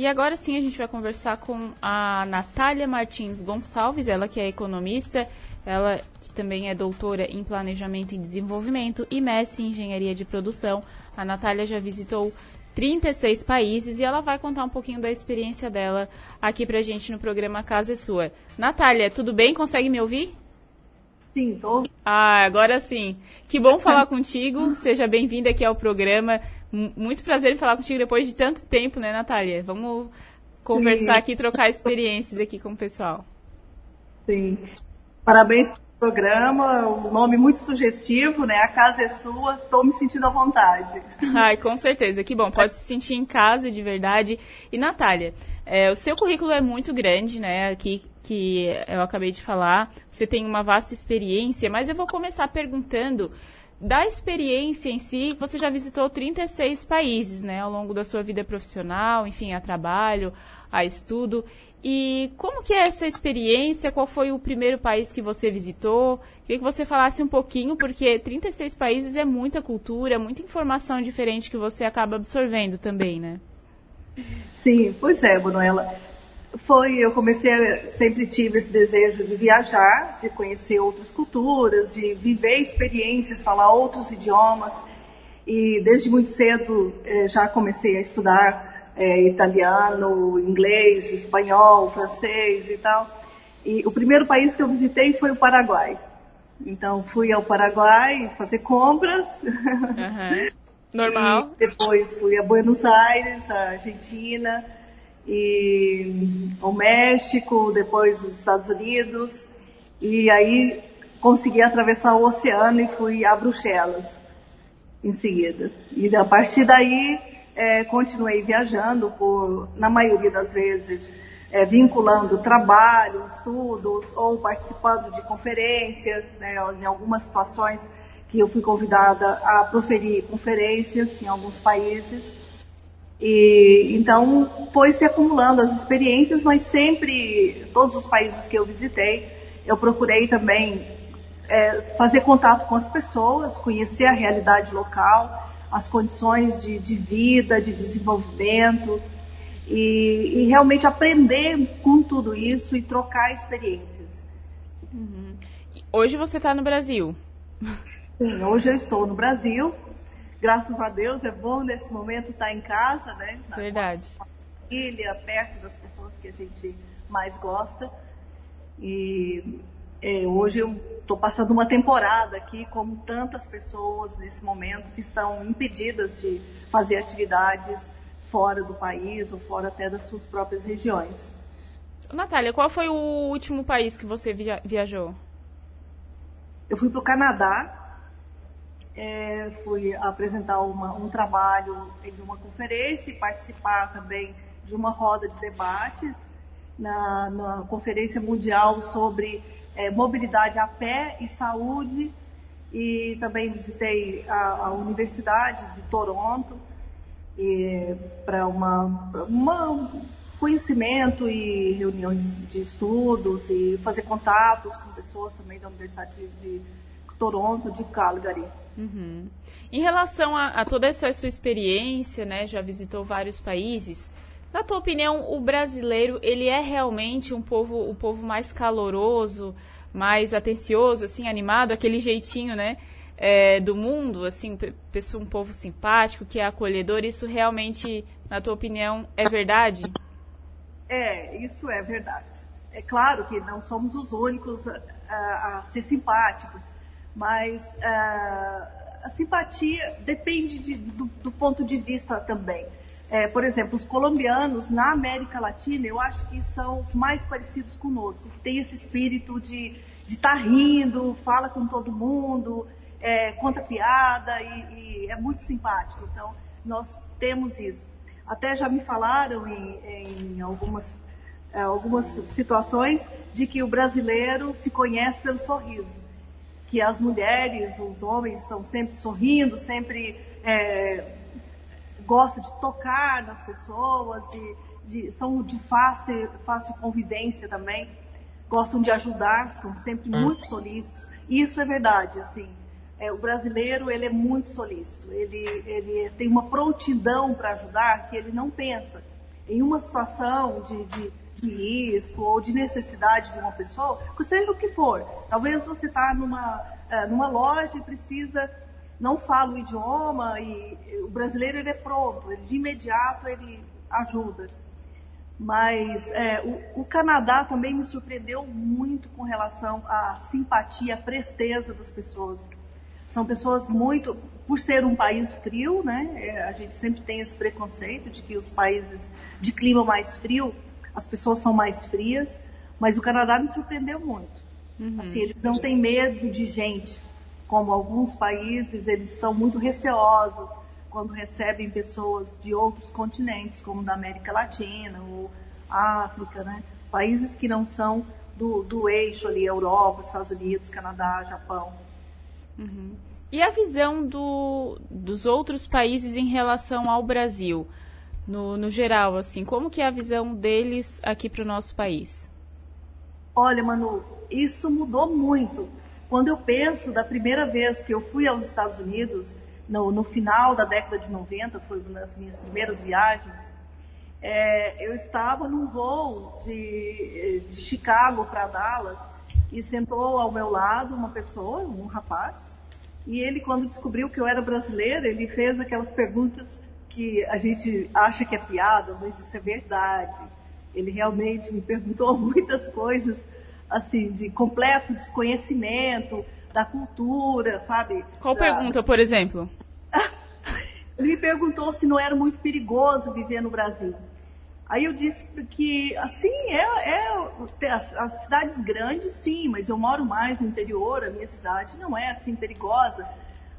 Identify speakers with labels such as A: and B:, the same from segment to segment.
A: E agora sim a gente vai conversar com a Natália Martins Gonçalves, ela que é economista, ela que também é doutora em Planejamento e Desenvolvimento e mestre em Engenharia de Produção. A Natália já visitou 36 países e ela vai contar um pouquinho da experiência dela aqui pra gente no programa Casa é Sua. Natália, tudo bem? Consegue me ouvir?
B: Sim, tô.
A: Ah, agora sim. Que bom falar contigo. Seja bem-vinda aqui ao programa. Muito prazer em falar contigo depois de tanto tempo, né, Natália? Vamos conversar sim. aqui, trocar experiências aqui com o pessoal.
B: Sim. Parabéns pelo programa, um nome muito sugestivo, né? A casa é sua, estou me sentindo à vontade.
A: Ai, com certeza, que bom, pode se sentir em casa de verdade. E Natália, é, o seu currículo é muito grande, né? Aqui que eu acabei de falar, você tem uma vasta experiência, mas eu vou começar perguntando da experiência em si, você já visitou 36 países, né, ao longo da sua vida profissional, enfim, a trabalho, a estudo. E como que é essa experiência? Qual foi o primeiro país que você visitou? Queria que você falasse um pouquinho, porque 36 países é muita cultura, muita informação diferente que você acaba absorvendo também, né?
B: Sim, pois é, Manuela. Foi, eu comecei, sempre tive esse desejo de viajar, de conhecer outras culturas, de viver experiências, falar outros idiomas. E desde muito cedo eh, já comecei a estudar é, italiano, inglês, espanhol, francês e tal. E o primeiro país que eu visitei foi o Paraguai. Então fui ao Paraguai fazer compras.
A: Uhum. Normal.
B: Depois fui a Buenos Aires, a Argentina, e o México, depois os Estados Unidos. E aí consegui atravessar o oceano e fui a Bruxelas em seguida. E a partir daí é, continuei viajando por, na maioria das vezes, é, vinculando trabalho, estudos ou participando de conferências, né, em algumas situações que eu fui convidada a proferir conferências em alguns países. E então foi se acumulando as experiências, mas sempre, todos os países que eu visitei, eu procurei também é, fazer contato com as pessoas, conhecer a realidade local, as condições de, de vida, de desenvolvimento e, e, realmente aprender com tudo isso e trocar experiências.
A: Uhum. Hoje você está no Brasil?
B: Sim, hoje eu estou no Brasil. Graças a Deus é bom nesse momento estar em casa, né?
A: Na Verdade.
B: Família, perto das pessoas que a gente mais gosta. E é, hoje eu estou passando uma temporada aqui, como tantas pessoas nesse momento que estão impedidas de fazer atividades fora do país ou fora até das suas próprias regiões.
A: Natália, qual foi o último país que você via viajou?
B: Eu fui para o Canadá, é, fui apresentar uma, um trabalho em uma conferência e participar também de uma roda de debates na, na Conferência Mundial sobre é, mobilidade a pé e saúde. E também visitei a, a Universidade de Toronto para uma, uma conhecimento e reuniões de estudos e fazer contatos com pessoas também da Universidade de, de Toronto, de Calgary.
A: Uhum. Em relação a, a, toda essa sua experiência, né, já visitou vários países. Na tua opinião, o brasileiro ele é realmente um povo, o povo mais caloroso, mais atencioso, assim, animado, aquele jeitinho, né, é, do mundo, assim, pessoa, um povo simpático, que é acolhedor. Isso realmente, na tua opinião, é verdade?
B: É, isso é verdade. É claro que não somos os únicos a, a, a ser simpáticos, mas a, a simpatia depende de, do, do ponto de vista também. É, por exemplo, os colombianos na América Latina, eu acho que são os mais parecidos conosco, que tem esse espírito de estar tá rindo, fala com todo mundo, é, conta piada e, e, é muito simpático. Então, nós temos isso. Até já me falaram em, em algumas, é, algumas situações de que o brasileiro se conhece pelo sorriso. Que as mulheres, os homens estão sempre sorrindo, sempre é, gosta de tocar nas pessoas, de, de, são de fácil, fácil convivência também, gostam de ajudar, são sempre hum. muito solícitos. E isso é verdade, assim. É, o brasileiro ele é muito solícito, ele, ele tem uma prontidão para ajudar que ele não pensa. em uma situação de, de, de risco ou de necessidade de uma pessoa, seja o que for. Talvez você está numa, é, numa loja e precisa, não fala o idioma e o brasileiro ele é pronto, ele, de imediato ele ajuda. Mas é, o, o, Canadá também me surpreendeu muito com relação à simpatia, à presteza das pessoas. São pessoas muito, por ser um país frio, né? É, a gente sempre tem esse preconceito de que os países de clima mais frio, as pessoas são mais frias. Mas o Canadá me surpreendeu muito. Uhum. Assim, eles não têm medo de gente, como alguns países, eles são muito receosos quando recebem pessoas de outros continentes, como da América Latina ou África, né? Países que não são do, do eixo ali, Europa, Estados Unidos, Canadá, Japão.
A: Uhum. E a visão do, dos outros países em relação ao Brasil, no, no geral, assim, como que é a visão deles aqui para o nosso país?
B: Olha, Manu, isso mudou muito. Quando eu penso da primeira vez que eu fui aos Estados Unidos, no, no final da década de 90, foi uma das minhas primeiras viagens, é, eu estava num voo de, de Chicago para Dallas e sentou ao meu lado uma pessoa, um rapaz, e ele, quando descobriu que eu era brasileira, ele fez aquelas perguntas que a gente acha que é piada, mas isso é verdade. Ele realmente me perguntou muitas coisas, assim, de completo desconhecimento, da cultura, sabe?
A: Qual da... pergunta, por exemplo?
B: Ele me perguntou se não era muito perigoso viver no Brasil. Aí eu disse que, assim, é, é as, as, cidades grandes, sim, mas eu moro mais no interior, a minha cidade não é assim perigosa.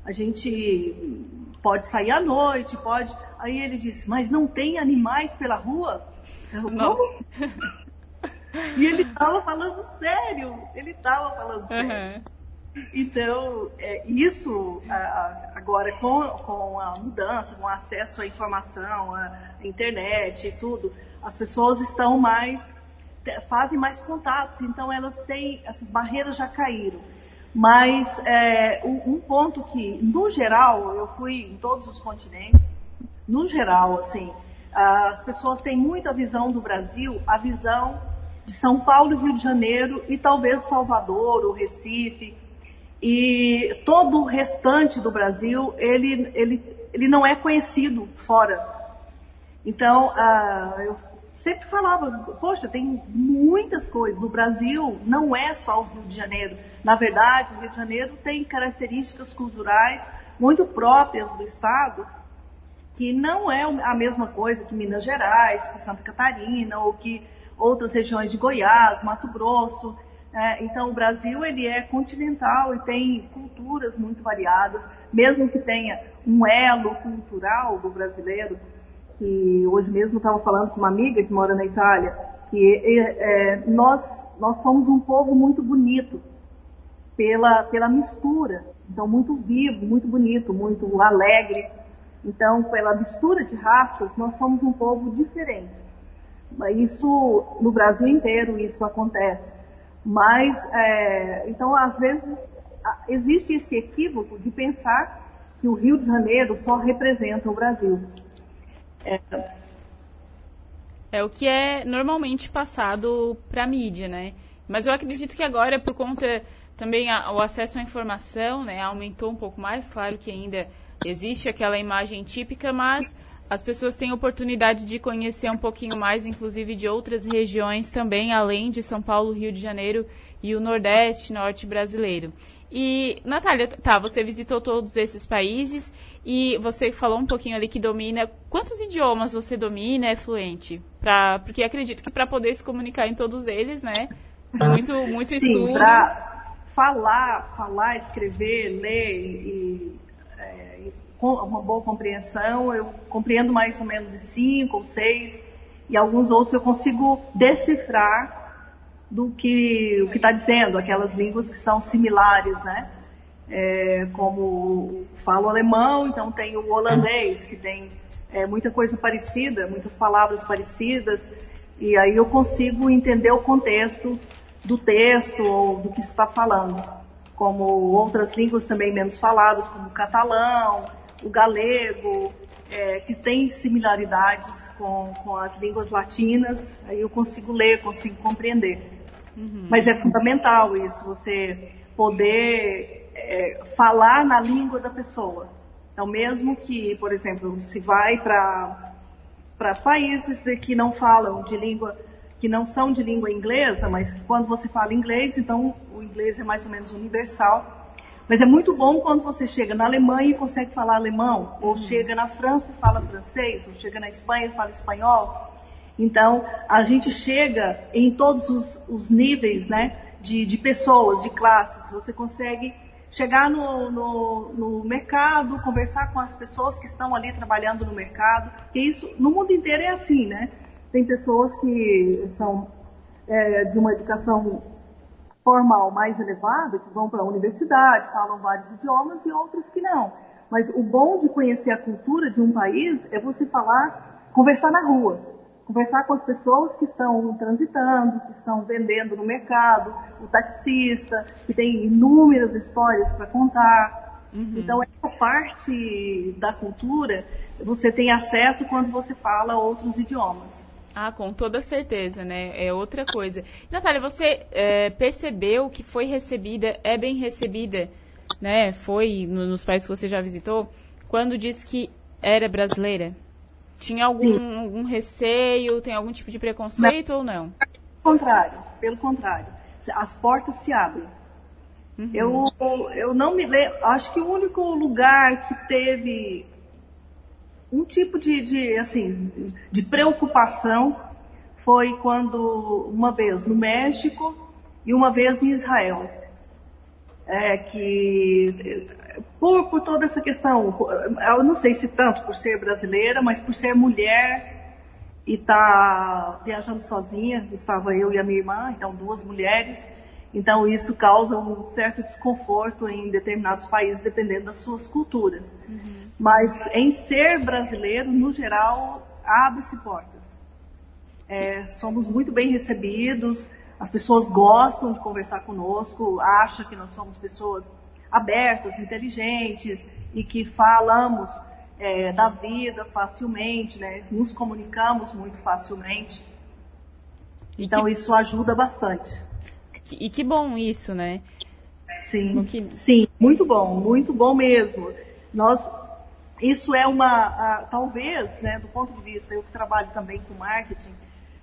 B: A gente pode sair à noite, pode. Aí ele disse, mas não tem animais pela rua? Eu, Como? e ele estava falando sério, ele estava falando sério. Uhum. Então, é, isso agora com, com a mudança, com o acesso à informação, à internet e tudo, as pessoas estão mais, fazem mais contatos, então elas têm, essas barreiras já caíram. Mas é, um, ponto que, no geral, eu fui em todos os continentes, no geral, assim, as pessoas têm muita visão do Brasil, a visão de São Paulo, Rio de Janeiro e talvez Salvador ou Recife, e todo o restante do Brasil, ele, ele, ele não é conhecido fora. Então, uh, eu sempre falava, poxa, tem muitas coisas. O Brasil não é só o Rio de Janeiro. Na verdade, o Rio de Janeiro tem características culturais muito próprias do Estado, que não é a mesma coisa que Minas Gerais, que Santa Catarina, ou que outras regiões de Goiás, Mato Grosso. É, então, o Brasil ele é continental e tem culturas muito variadas, mesmo que tenha um elo cultural do brasileiro, que hoje mesmo estava falando com uma amiga que mora na Itália, que é, é, nós, nós somos um povo muito bonito pela, pela mistura, então muito vivo, muito bonito, muito alegre. Então, pela mistura de raças, nós somos um povo diferente. Isso, no Brasil inteiro, isso acontece. Mas, é, então, às vezes, existe esse equívoco de pensar que o Rio de Janeiro só representa o Brasil.
A: É, é o que é normalmente passado para a mídia, né? Mas eu acredito que agora, por conta também a, o acesso à informação, né, aumentou um pouco mais. Claro que ainda existe aquela imagem típica, mas as pessoas têm oportunidade de conhecer um pouquinho mais, inclusive de outras regiões também, além de São Paulo, Rio de Janeiro e o Nordeste, Norte brasileiro. E, Natália, tá, você visitou todos esses países e você falou um pouquinho ali que domina. Quantos idiomas você domina, é fluente? Pra, porque acredito que para poder se comunicar em todos eles, né? Muito, muito Sim, estudo.
B: Pra falar, falar, escrever, ler e uma boa compreensão, eu compreendo mais ou menos de cinco ou seis, e alguns outros eu consigo decifrar do que o que está dizendo, aquelas línguas que são similares, né? É, como falo alemão, então tem o holandês, que tem é, muita coisa parecida, muitas palavras parecidas, e aí eu consigo entender o contexto do texto ou do que está falando. Como outras línguas também menos faladas, como o catalão, o galego, é, que tem similaridades com, com as línguas latinas, aí eu consigo ler, consigo compreender. Uhum. Mas é fundamental isso, você poder é, falar na língua da pessoa. Então, mesmo que, por exemplo, se vai para países de, que não falam de língua, que não são de língua inglesa, mas que quando você fala inglês, então o inglês é mais ou menos universal. Mas é muito bom quando você chega na Alemanha e consegue falar alemão, ou uhum. chega na França e fala francês, ou chega na Espanha e fala espanhol. Então, a gente chega em todos os, os níveis né, de, de, pessoas, de classes. Você consegue chegar no, no, no, mercado, conversar com as pessoas que estão ali trabalhando no mercado. E isso, no mundo inteiro é assim, né? Tem pessoas que são é, de uma educação formal mais elevada, que vão para a universidade, falam vários idiomas, e outras que não. Mas o bom de conhecer a cultura de um país é você falar, conversar na rua, conversar com as pessoas que estão transitando, que estão vendendo no mercado, o taxista, que tem inúmeras histórias para contar. Uhum. Então, essa parte da cultura você tem acesso quando você fala outros idiomas.
A: Ah, com toda certeza, né? É outra coisa. Natália, você é, percebeu que foi recebida, é bem recebida, né? Foi no, nos países que você já visitou, quando disse que era brasileira? Tinha algum, algum receio, tem algum tipo de preconceito não. ou não?
B: Pelo contrário, pelo contrário. As portas se abrem. Uhum. Eu, eu não me lembro, acho que o único lugar que teve um tipo de, de, assim, de preocupação foi quando, uma vez no México e uma vez em Israel. É que, por, por toda essa questão, eu não sei se tanto por ser brasileira, mas por ser mulher e estar tá viajando sozinha, estava eu e a minha irmã, então duas mulheres, então isso causa um certo desconforto em determinados países, dependendo das suas culturas. Uhum. Mas em ser brasileiro, no geral, abre-se portas. É, somos muito bem recebidos, as pessoas gostam de conversar conosco, acham que nós somos pessoas abertas, inteligentes e que falamos é, da vida facilmente, né? nos comunicamos muito facilmente. Então que... isso ajuda bastante.
A: E que bom isso, né?
B: Sim, que... sim, muito bom, muito bom mesmo. Nós isso é uma, a, talvez, né, do ponto de vista, eu que trabalho também com marketing,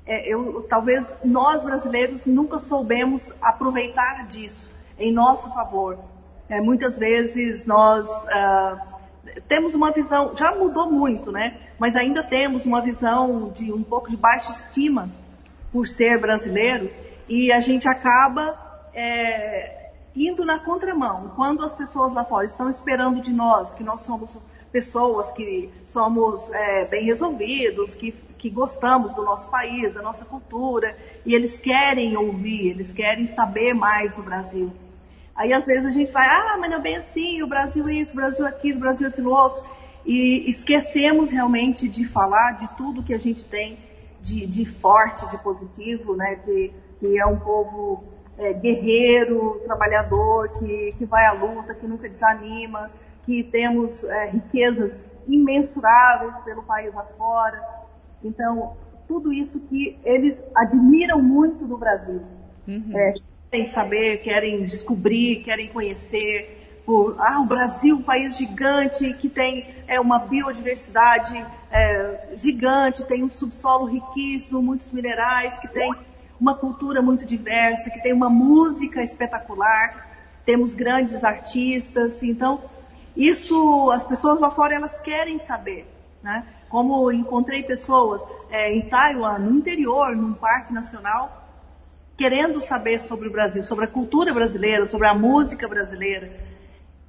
B: é, eu, talvez nós brasileiros nunca soubemos aproveitar disso em nosso favor. É, muitas vezes nós uh, temos uma visão, já mudou muito, né? Mas ainda temos uma visão de um pouco de baixa estima por ser brasileiro e a gente acaba é, indo na contramão. Quando as pessoas lá fora estão esperando de nós que nós somos pessoas que somos é, bem resolvidos, que, que gostamos do nosso país, da nossa cultura, e eles querem ouvir, eles querem saber mais do Brasil. Aí às vezes a gente vai, ah, mas não é bem assim, o Brasil isso, o Brasil aquilo, o Brasil aquilo outro, e esquecemos realmente de falar de tudo que a gente tem de, de forte, de positivo, né, de, que é um povo é, guerreiro, trabalhador, que, que vai à luta, que nunca desanima, que temos é, riquezas imensuráveis pelo país afora. Então, tudo isso que eles admiram muito do Brasil. Uhum. É, querem saber, querem descobrir, querem conhecer. Por, ah, o Brasil, um país gigante que tem é, uma biodiversidade é, gigante, tem um subsolo riquíssimo, muitos minerais, que tem uma cultura muito diversa, que tem uma música espetacular, temos grandes artistas. Então, isso, as pessoas lá fora, elas querem saber, né? Como encontrei pessoas é, em Taiwan, no interior, num parque nacional, querendo saber sobre o Brasil, sobre a cultura brasileira, sobre a música brasileira.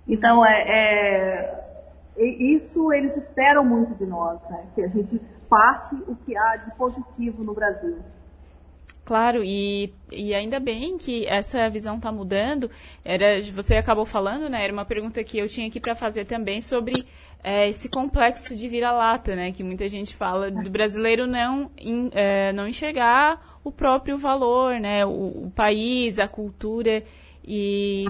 B: Então, é, é, isso eles esperam muito de nós, né? Que a gente passe o que há de positivo no Brasil.
A: Claro, e, e ainda bem que essa visão está mudando. Era, você acabou falando, né? Era uma pergunta que eu tinha aqui para fazer também sobre é, esse complexo de vira-lata, né? Que muita gente fala do brasileiro não, in, é, não enxergar o próprio valor, né? O, o, país, a cultura e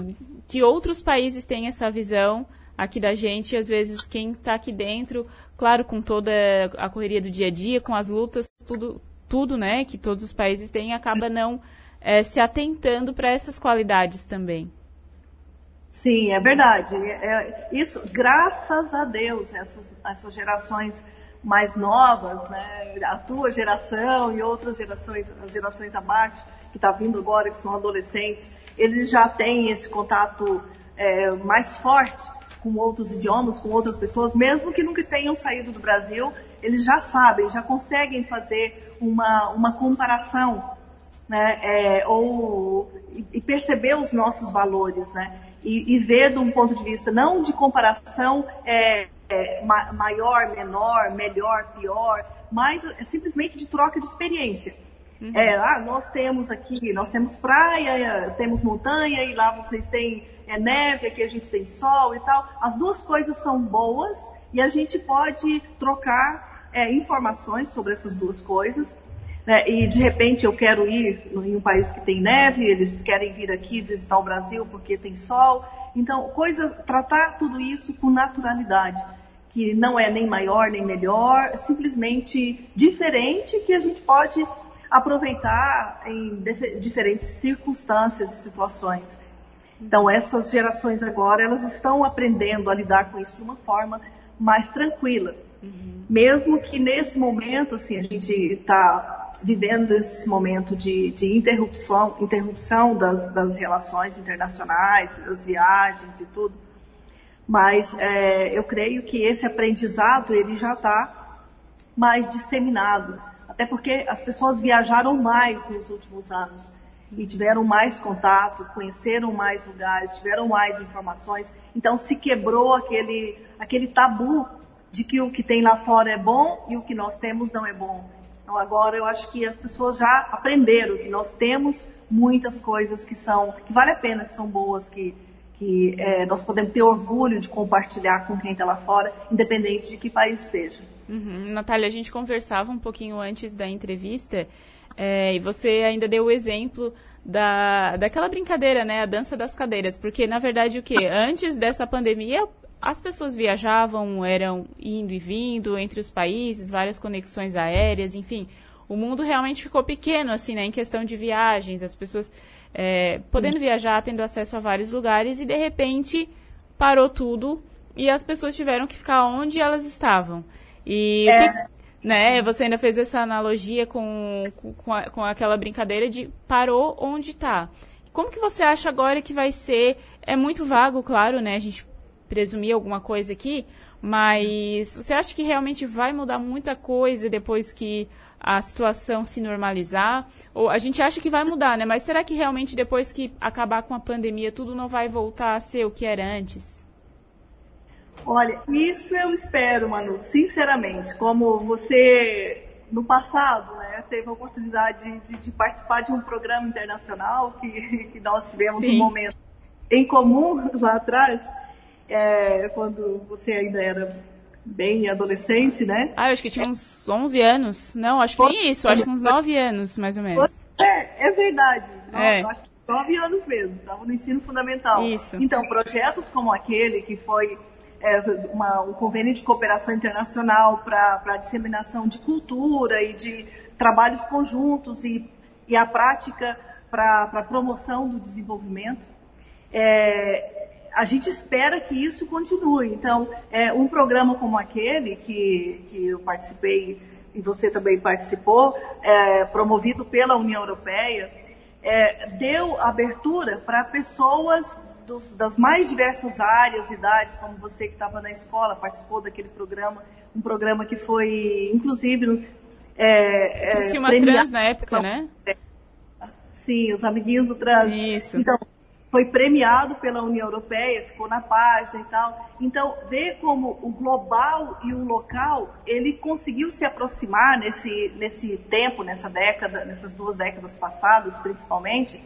A: que outros países têm essa visão aqui da gente. E às vezes quem está aqui dentro claro, com toda a correria do dia a dia, com as lutas, tudo, tudo, né, que todos os países têm, acaba não é, se atentando para essas qualidades também.
B: Sim, é verdade. É, isso, graças a Deus, essas, essas gerações mais novas, né, a tua geração e outras gerações, as gerações abaixo, que está vindo agora, que são adolescentes, eles já têm esse contato é, mais forte com outros idiomas, com outras pessoas, mesmo que nunca tenham saído do Brasil, eles já sabem, já conseguem fazer uma, uma comparação, né, é, ou, e perceber os nossos valores, né, e, e ver de um ponto de vista não de comparação é, é, maior, menor, melhor, pior, mas é simplesmente de troca de experiência. Uhum. É, ah, nós temos aqui, nós temos praia, temos montanha, e lá vocês têm é, neve, aqui a gente tem sol e tal. As duas coisas são boas e a gente pode trocar é, informações sobre essas duas coisas. Né? E de repente eu quero ir em um país que tem neve, eles querem vir aqui visitar o Brasil porque tem sol. Então, coisa, tratar tudo isso com naturalidade que não é nem maior nem melhor, simplesmente diferente que a gente pode aproveitar em diferentes circunstâncias e situações. Então essas gerações agora elas estão aprendendo a lidar com isso de uma forma mais tranquila, uhum. mesmo que nesse momento assim a gente está vivendo esse momento de, de interrupção, interrupção das, das relações internacionais, das viagens e tudo mas é, eu creio que esse aprendizado ele já está mais disseminado, até porque as pessoas viajaram mais nos últimos anos e tiveram mais contato, conheceram mais lugares, tiveram mais informações. Então se quebrou aquele aquele tabu de que o que tem lá fora é bom e o que nós temos não é bom. Então agora eu acho que as pessoas já aprenderam que nós temos muitas coisas que são que vale a pena, que são boas, que que é, nós podemos ter orgulho de compartilhar com quem está lá fora, independente de que país seja.
A: Uhum. Natália, a gente conversava um pouquinho antes da entrevista é, e você ainda deu o exemplo da, daquela brincadeira, né, a dança das cadeiras, porque na verdade o que? Antes dessa pandemia, as pessoas viajavam, eram indo e vindo entre os países, várias conexões aéreas, enfim, o mundo realmente ficou pequeno, assim, né, em questão de viagens, as pessoas é, podendo viajar, tendo acesso a vários lugares, e de repente parou tudo e as pessoas tiveram que ficar onde elas estavam. E é. que, né, você ainda fez essa analogia com, com, a, com aquela brincadeira de parou onde está. Como que você acha agora que vai ser? É muito vago, claro, né? A gente presumir alguma coisa aqui, mas você acha que realmente vai mudar muita coisa depois que a situação se normalizar? Ou a gente acha que vai mudar, né? Mas será que realmente depois que acabar com a pandemia tudo não vai voltar a ser o que era antes?
B: Olha, isso eu espero, Manu, sinceramente. Como você, no passado, né, teve a oportunidade de, de participar de um programa internacional que, que nós tivemos Sim. um momento em comum lá atrás, é, quando você ainda era bem adolescente, né?
A: Ah, eu acho que tinha uns 11 anos. Não, acho que nem isso, acho que uns 9 anos, mais ou menos.
B: É, é verdade. É. acho que 9 anos mesmo, estava no ensino fundamental. Isso. Então, projetos como aquele que foi é, uma, um convênio de cooperação internacional para a disseminação de cultura e de trabalhos conjuntos e, e a prática para promoção do desenvolvimento. É, a gente espera que isso continue. Então, é, um programa como aquele que, que eu participei e você também participou, é, promovido pela União Europeia, é, deu abertura para pessoas dos, das mais diversas áreas, idades, como você que estava na escola, participou daquele programa, um programa que foi, inclusive,
A: é, é, uma trans na época, né?
B: Sim, os amiguinhos do trans.
A: Isso.
B: Então, foi premiado pela União Europeia, ficou na página e tal. Então, ver como o global e o local, ele conseguiu se aproximar nesse, nesse tempo, nessa década, nessas duas décadas passadas, principalmente,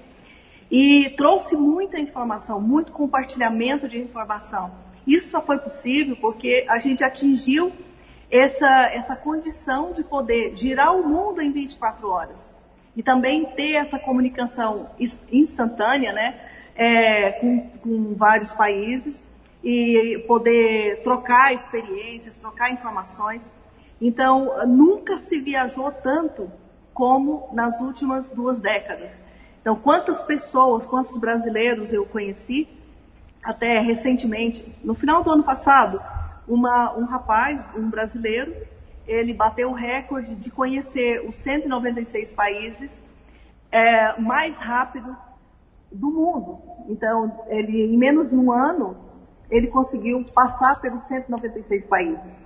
B: e trouxe muita informação, muito compartilhamento de informação. Isso só foi possível porque a gente atingiu essa, essa condição de poder girar o mundo em 24 horas. E também ter essa comunicação instantânea, né? É, com, com vários países e poder trocar experiências, trocar informações. Então, nunca se viajou tanto como nas últimas duas décadas. Então, quantas pessoas, quantos brasileiros eu conheci, até recentemente, no final do ano passado, uma, um rapaz, um brasileiro, ele bateu o recorde de conhecer os 196 países é, mais rápido do mundo. Então, ele, em menos de um ano, ele conseguiu passar pelos 196 países.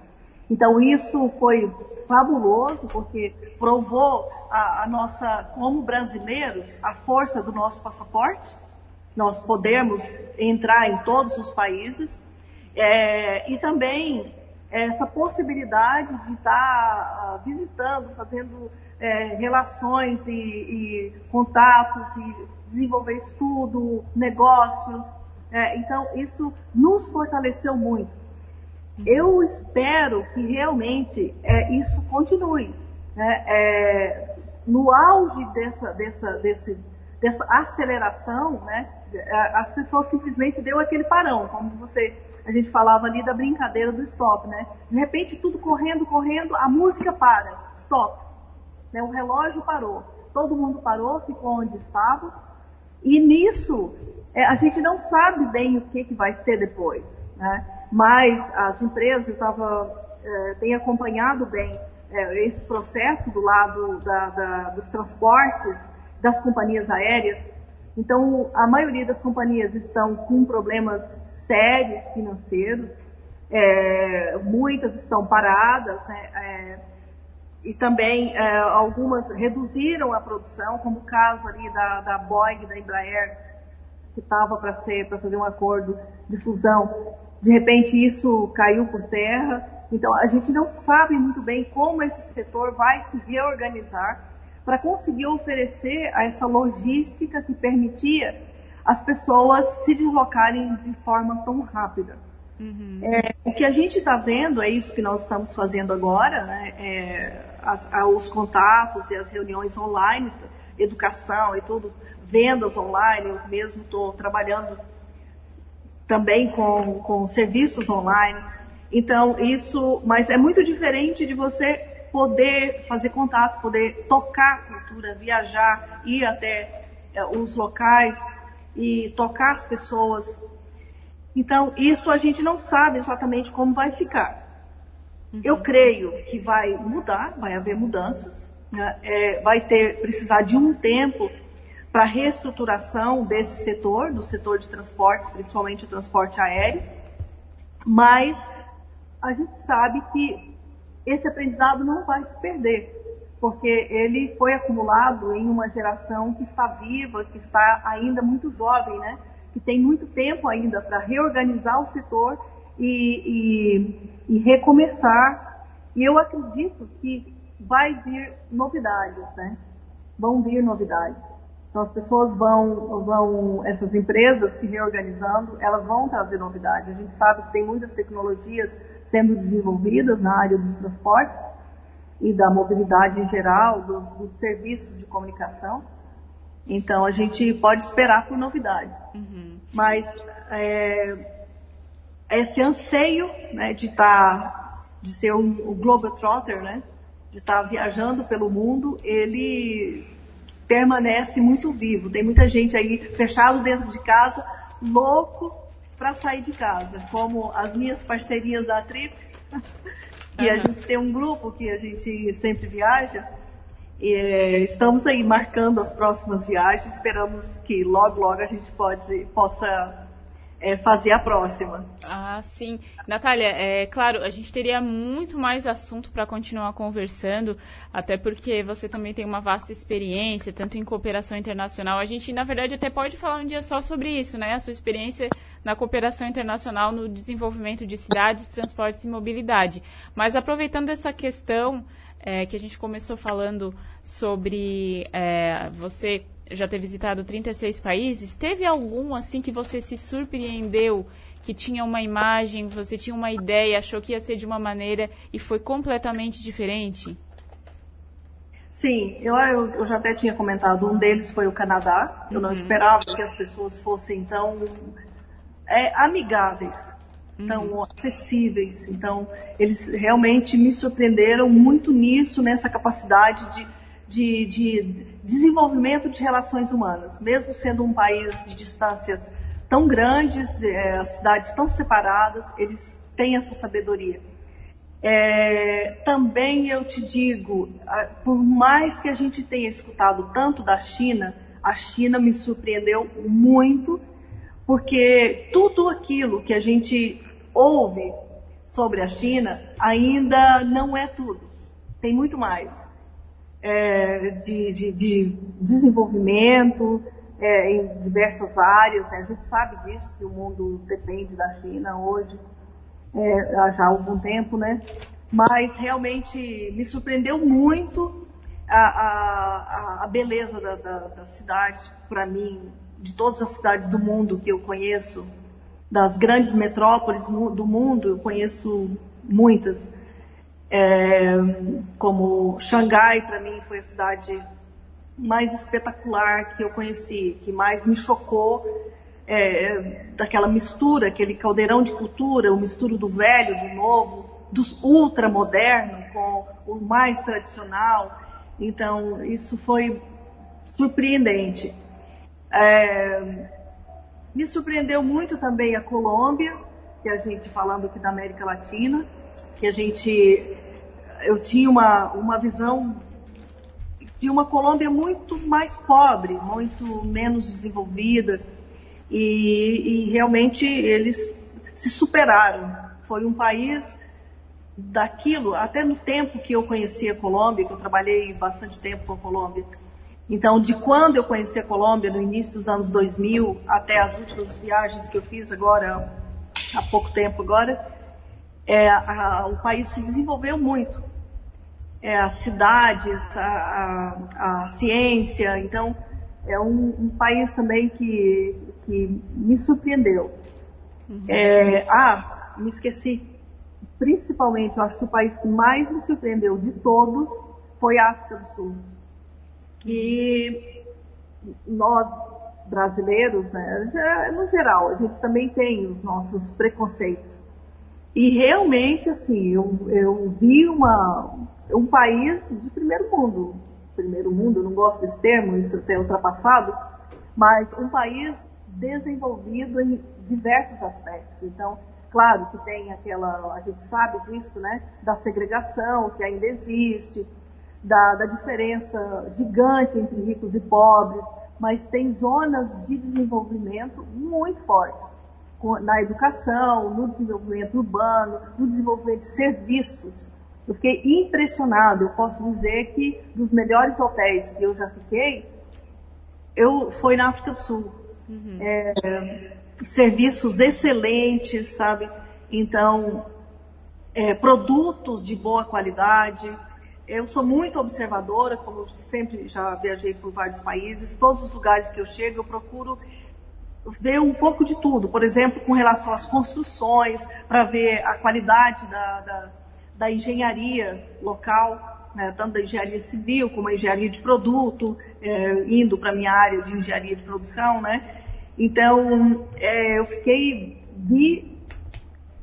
B: Então, isso foi fabuloso, porque provou a, a nossa, como brasileiros, a força do nosso passaporte. Nós podemos entrar em todos os países. É, e também essa possibilidade de estar ah, visitando, fazendo é, relações e, e, contatos e desenvolver estudo, negócios. É, então, isso nos fortaleceu muito. Eu espero que realmente é, isso continue. Né? É, no auge dessa, dessa, desse, dessa aceleração, né, as pessoas simplesmente deu aquele parão, como você a gente falava ali da brincadeira do stop, né? De repente tudo correndo, correndo, a música para, stop. Né? O relógio parou, todo mundo parou, ficou onde estava. E nisso é, a gente não sabe bem o que, que vai ser depois, né? Mas as empresas, eu tava, é, acompanhado bem é, esse processo do lado da, da, dos transportes, das companhias aéreas. Então, a maioria das companhias estão com problemas sérios financeiros, é, muitas estão paradas, né, é, e também é, algumas reduziram a produção, como o caso ali da, da Boeing, da Embraer, que estava para fazer um acordo de fusão. De repente isso caiu por terra. Então a gente não sabe muito bem como esse setor vai se reorganizar para conseguir oferecer essa logística que permitia as pessoas se deslocarem de forma tão rápida. Uhum. É, o que a gente está vendo é isso que nós estamos fazendo agora, né? É, as, os contatos e as reuniões online, educação e tudo, vendas online. Eu mesmo estou trabalhando também com, com serviços online. Então, isso, mas é muito diferente de você poder fazer contatos, poder tocar a cultura, viajar, ir até é, os locais e tocar as pessoas. Então, isso a gente não sabe exatamente como vai ficar. Uhum. Eu creio que vai mudar, vai haver mudanças, né? é, vai ter precisar de um tempo para reestruturação desse setor, do setor de transportes, principalmente o transporte aéreo, mas a gente sabe que esse aprendizado não vai se perder, porque ele foi acumulado em uma geração que está viva, que está ainda muito jovem, né? Que tem muito tempo ainda para reorganizar o setor e, e, e, recomeçar. E eu acredito que vai vir novidades, né? Vão vir novidades. Então as pessoas vão, vão, essas empresas se reorganizando, elas vão trazer novidades. A gente sabe que tem muitas tecnologias sendo desenvolvidas na área dos transportes e da mobilidade em geral, do, dos serviços de comunicação. Então a gente pode esperar por novidade. Uhum. Mas é, esse anseio né, de estar, tá, de ser um, um globetrotter, né, de estar tá viajando pelo mundo, ele permanece muito vivo. Tem muita gente aí fechado dentro de casa, louco para sair de casa, como as minhas parcerias da Trip. e uhum. a gente tem um grupo que a gente sempre viaja. É, estamos aí marcando as próximas viagens. Esperamos que logo, logo a gente pode, possa é, fazer a próxima.
A: Ah, sim. Natália, é claro, a gente teria muito mais assunto para continuar conversando, até porque você também tem uma vasta experiência, tanto em cooperação internacional. A gente, na verdade, até pode falar um dia só sobre isso, né? A sua experiência na cooperação internacional no desenvolvimento de cidades, transportes e mobilidade. Mas aproveitando essa questão é, que a gente começou falando sobre é, você já ter visitado 36 países, teve algum assim que você se surpreendeu, que tinha uma imagem, você tinha uma ideia, achou que ia ser de uma maneira e foi completamente diferente?
B: Sim, eu, eu, já até tinha comentado, um deles foi o Canadá. Eu uhum. não esperava que as pessoas fossem tão é, amigáveis. Uhum. tão acessíveis. Então, eles realmente me surpreenderam muito nisso, nessa capacidade de, de, de desenvolvimento de relações humanas, mesmo sendo um país de distâncias tão grandes, é, cidades tão separadas, eles têm essa sabedoria. É, também eu te digo, por mais que a gente tenha escutado tanto da China, a China me surpreendeu muito, porque tudo aquilo que a gente ouve sobre a China ainda não é tudo. Tem muito mais é, de, de, de, desenvolvimento é, em diversas áreas. Né? A gente sabe disso, que o mundo depende da China hoje é, já há algum tempo, né? Mas realmente me surpreendeu muito a, a, a beleza da, da, das cidades, para mim, de todas as cidades do mundo que eu conheço, das grandes metrópoles do mundo, eu conheço muitas. É, como Xangai, para mim, foi a cidade mais espetacular que eu conheci, que mais me chocou é, daquela mistura, aquele caldeirão de cultura, o misturo do velho, do novo, do ultramoderno com o mais tradicional. Então, isso foi surpreendente. É, me surpreendeu muito também a Colômbia, que a gente falando aqui da América Latina, que a gente eu tinha uma, uma visão de uma Colômbia muito mais pobre, muito menos desenvolvida, e, e realmente eles se superaram. Foi um país daquilo, até no tempo que eu conheci a Colômbia, que eu trabalhei bastante tempo com a Colômbia. Então, de quando eu conheci a Colômbia, no início dos anos 2000, até as últimas viagens que eu fiz agora, há pouco tempo agora, é, a, o país se desenvolveu muito. É, as cidades, a, a, a ciência, então é um, um, país também que que me surpreendeu. Uhum. É, ah, me esqueci. Principalmente, eu acho que o país que mais me surpreendeu de todos foi a África do Sul. Que nós, brasileiros, né, no geral, a gente também tem os nossos preconceitos. E realmente, assim, eu, eu vi uma, um país de primeiro mundo. Primeiro mundo, não gosto desse termo, isso é até ultrapassado, mas um país desenvolvido em diversos aspectos. Então, claro que tem aquela, a gente sabe disso, né, da segregação que ainda existe, da, da diferença gigante entre ricos e pobres, mas tem zonas de desenvolvimento muito fortes na educação, no desenvolvimento urbano, no desenvolvimento de serviços. Eu fiquei impressionado. Eu posso dizer que dos melhores hotéis que eu já fiquei, eu foi na África do Sul. Uhum. É, serviços excelentes, sabe? Então, é, produtos de boa qualidade. Eu sou muito observadora, como sempre já viajei por vários países. Todos os lugares que eu chego, eu procuro ver um pouco de tudo. Por exemplo, com relação às construções, para ver a qualidade da, da, da engenharia local, né, tanto da engenharia civil como a engenharia de produto, é, indo para a minha área de engenharia de produção, né? Então, é, eu fiquei, vi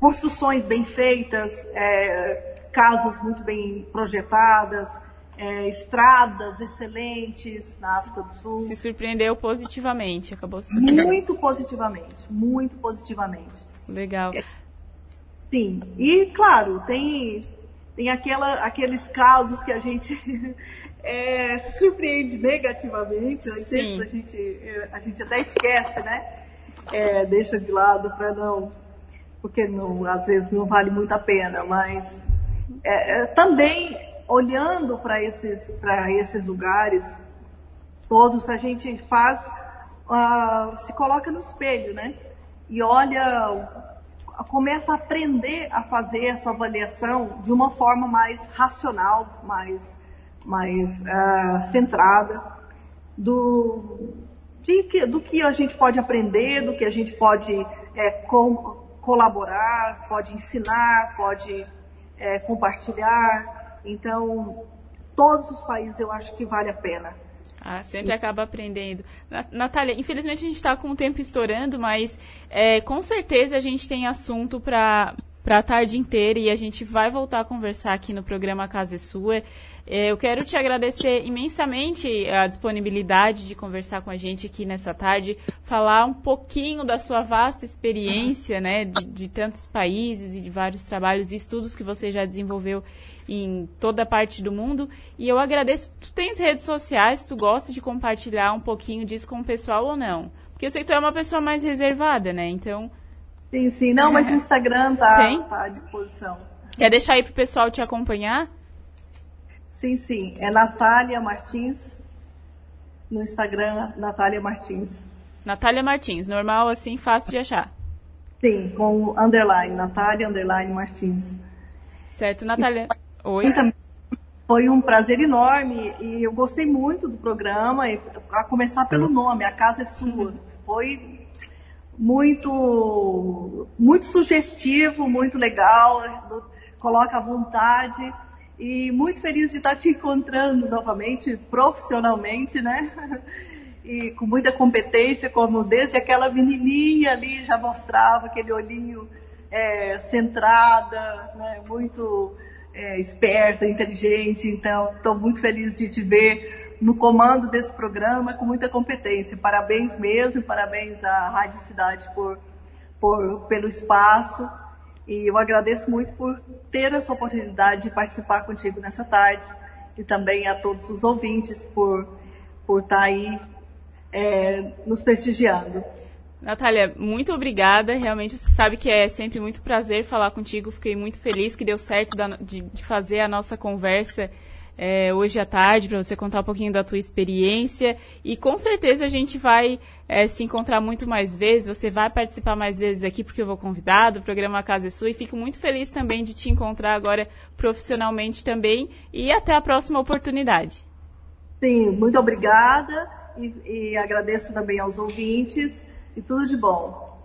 B: construções bem feitas, é, casas muito bem projetadas, é, estradas excelentes na África do Sul.
A: Se surpreendeu positivamente, acabou
B: Muito positivamente, muito positivamente.
A: Legal. É,
B: sim, e claro, tem, tem aquela, aqueles casos que a gente é, se surpreende negativamente, né? a gente, a gente até esquece, né? É, deixa de lado para não, porque não, às vezes não vale muito a pena, mas é, é também olhando para esses, esses lugares, todos a gente faz, uh, se coloca no espelho, né? E olha, começa a aprender a fazer essa avaliação de uma forma mais racional, mais mais uh, centrada do, de, do que a gente pode aprender, do que a gente pode é, com, colaborar, pode ensinar, pode é, compartilhar. Então, todos os países eu acho que vale a pena.
A: Ah, sempre acaba aprendendo. Natália, infelizmente a gente está com o tempo estourando, mas é, com certeza a gente tem assunto para para a tarde inteira e a gente vai voltar a conversar aqui no programa Casa é Sua. É, eu quero te agradecer imensamente a disponibilidade de conversar com a gente aqui nessa tarde, falar um pouquinho da sua vasta experiência, né, de, de tantos países e de vários trabalhos e estudos que você já desenvolveu em toda a parte do mundo. E eu agradeço. Tu tens redes sociais, tu gosta de compartilhar um pouquinho disso com o pessoal ou não? Porque eu sei que tu é uma pessoa mais reservada, né? Então.
B: Sim, sim. Não, mas o Instagram tá, tá à disposição.
A: Quer deixar aí pro pessoal te acompanhar?
B: Sim, sim. É Natália Martins. No Instagram, Natália Martins.
A: Natália Martins, normal assim, fácil de achar.
B: Sim, com underline, Natália underline Martins.
A: Certo, Natália. Oi.
B: Foi um prazer enorme e eu gostei muito do programa, a começar pelo nome, A Casa é Sua. Foi muito, muito sugestivo, muito legal, coloca à vontade e muito feliz de estar te encontrando novamente, profissionalmente, né? E com muita competência, como desde aquela menininha ali já mostrava aquele olhinho é, centrada, né? muito é, esperta, inteligente. Então, estou muito feliz de te ver no comando desse programa com muita competência. Parabéns mesmo, parabéns à Rádio Cidade por, por, pelo espaço e eu agradeço muito por ter essa oportunidade de participar contigo nessa tarde e também a todos os ouvintes por, por estar tá aí é, nos prestigiando.
A: Natália, muito obrigada. Realmente você sabe que é sempre muito prazer falar contigo. Fiquei muito feliz que deu certo de, de fazer a nossa conversa é, hoje à tarde para você contar um pouquinho da tua experiência. E com certeza a gente vai é, se encontrar muito mais vezes, você vai participar mais vezes aqui porque eu vou convidado, o programa Casa é Sua. E fico muito feliz também de te encontrar agora profissionalmente também. E até a próxima oportunidade.
B: Sim, muito obrigada. E, e agradeço também aos ouvintes. E tudo de bom.